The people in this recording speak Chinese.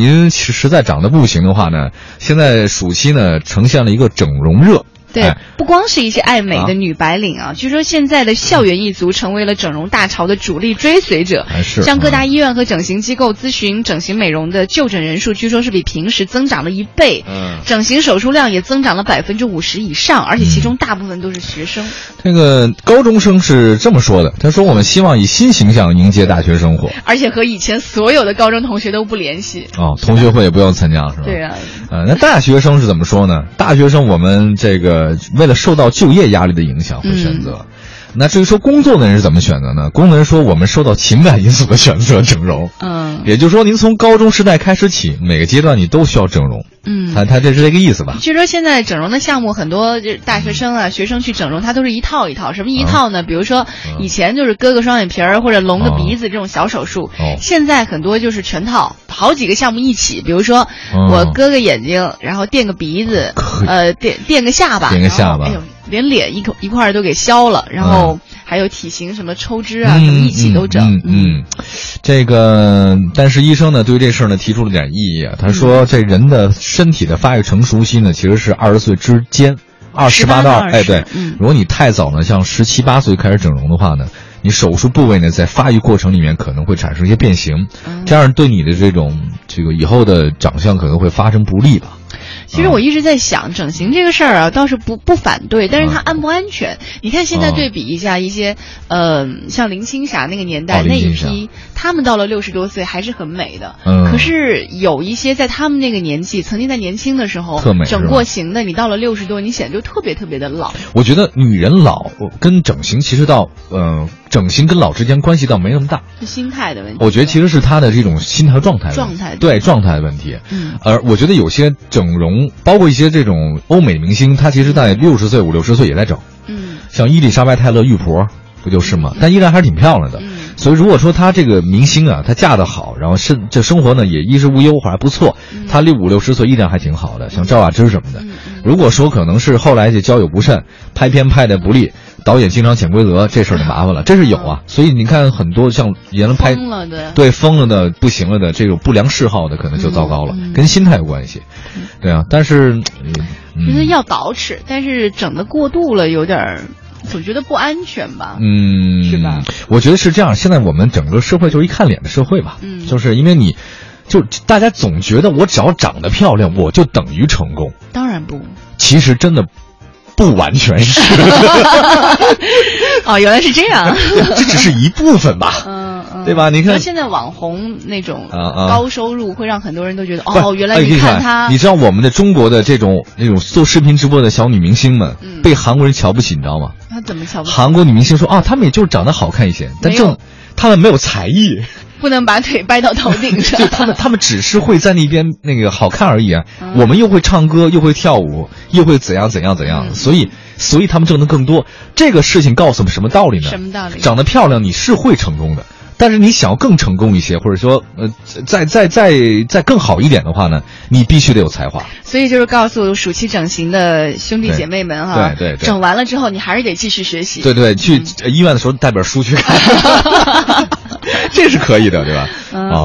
您实实在长得不行的话呢，现在暑期呢呈现了一个整容热。对哎，不光是一些爱美的女白领啊，据说现在的校园一族成为了整容大潮的主力追随者。还是像各大医院和整形机构咨询整形美容的就诊人数，据说是比平时增长了一倍。嗯，整形手术量也增长了百分之五十以上，而且其中大部分都是学生。这个高中生是这么说的，他说我们希望以新形象迎接大学生活。而且和以前所有的高中同学都不联系。哦，同学会也不用参加是吧？对啊，呃，那大学生是怎么说呢？大学生我们这个为了受到就业压力的影响会选择。那至于说工作的人是怎么选择呢？工作人说我们受到情感因素的选择整容。嗯也就是说，您从高中时代开始起，每个阶段你都需要整容。嗯。他他这是这个意思吧？据说现在整容的项目很多，就是大学生啊、学生去整容，他都是一套一套。什么一套呢？比如说以前就是割个双眼皮儿或者隆个鼻子这种小手术，哦现在很多就是全套，好几个项目一起。比如说哦我割个眼睛，然后垫个鼻子呃，垫垫个下巴，垫个下巴哎呦，连脸一口一块儿都给削了，然后还有体型什么抽脂啊，嗯什么一起都整。嗯这个，但是医生呢对于这事儿呢提出了点异议啊。他嗯说，这人的身体的发育成熟期呢其实是二十岁之间，二十八18到到哎20对嗯，如果你太早呢，像十七八岁开始整容的话呢。你手术部位呢，在发育过程里面可能会产生一些变形，嗯这样对你的这种这个以后的长相可能会发生不利吧？其实我一直在想，整形这个事儿啊，倒是不不反对，但是它安不安全？你看现在嗯对比一下一些，呃，像林青霞那个年代、哦那一批，他们到了六十多岁还是很美的。嗯可是有一些在他们那个年纪，曾经在年轻的时候整过型的，你到了六十多，你显得就特别特别的老。我觉得女人老跟整形其实到呃整形跟老之间关系倒没那么大，是心态的问题。我觉得其实是他的这种心态和状态状态。对状态的问题。嗯。而我觉得有些整容，包括一些这种欧美明星，他其实在六十岁、五六十岁也在整，嗯。像伊丽莎白泰勒玉婆不就是吗？但依然还是挺漂亮的。嗯。所以如果说她这个明星啊，她嫁得好，然后生这生活呢也衣食无忧，还不错，她六五六十岁依然还挺好的，像赵雅芝什么的。如果说可能是后来就交友不慎，拍片拍的不利，导演经常潜规则，这事儿就麻烦了，这是有啊。所以你看很多像原来拍疯了的。对疯了的、不行了的这种不良嗜好的，可能就糟糕了，跟心态有关系。对啊，但是，嗯觉得要捯饬，但是整的过度了，有点儿，总觉得不安全吧。嗯，是吧？我觉得是这样。现在我们整个社会就是一看脸的社会吧，嗯就是因为你，就大家总觉得我只要长得漂亮，我就等于成功。当然不。其实真的不完全是，哦，原来是这样。这只是一部分吧。嗯嗯，对吧？你看。现在网红那种啊啊。高收入，会让很多人都觉得，不哦，原来你看他，你知道我们的中国的这种那种做视频直播的小女明星们，嗯。被韩国人瞧不起，你知道吗？他怎么瞧不起？韩国女明星说啊，她们也就是长得好看一些，但正她们没有才艺，不能把腿掰到头顶上 就。他们他们只是会在那边那个好看而已啊。嗯我们又会唱歌，又会跳舞，又会怎样怎样怎样，嗯所以所以他们挣得更多。这个事情告诉我们什么道理呢？什么道理？长得漂亮你是会成功的，但是你想要更成功一些，或者说呃再再再再更好一点的话呢，你必须得有才华。所以就是告诉暑期整形的兄弟姐妹们哈，对对对整完了之后你还是得继续学习。对对，去呃医院的时候带本书去看，这是可以的，对吧？嗯啊。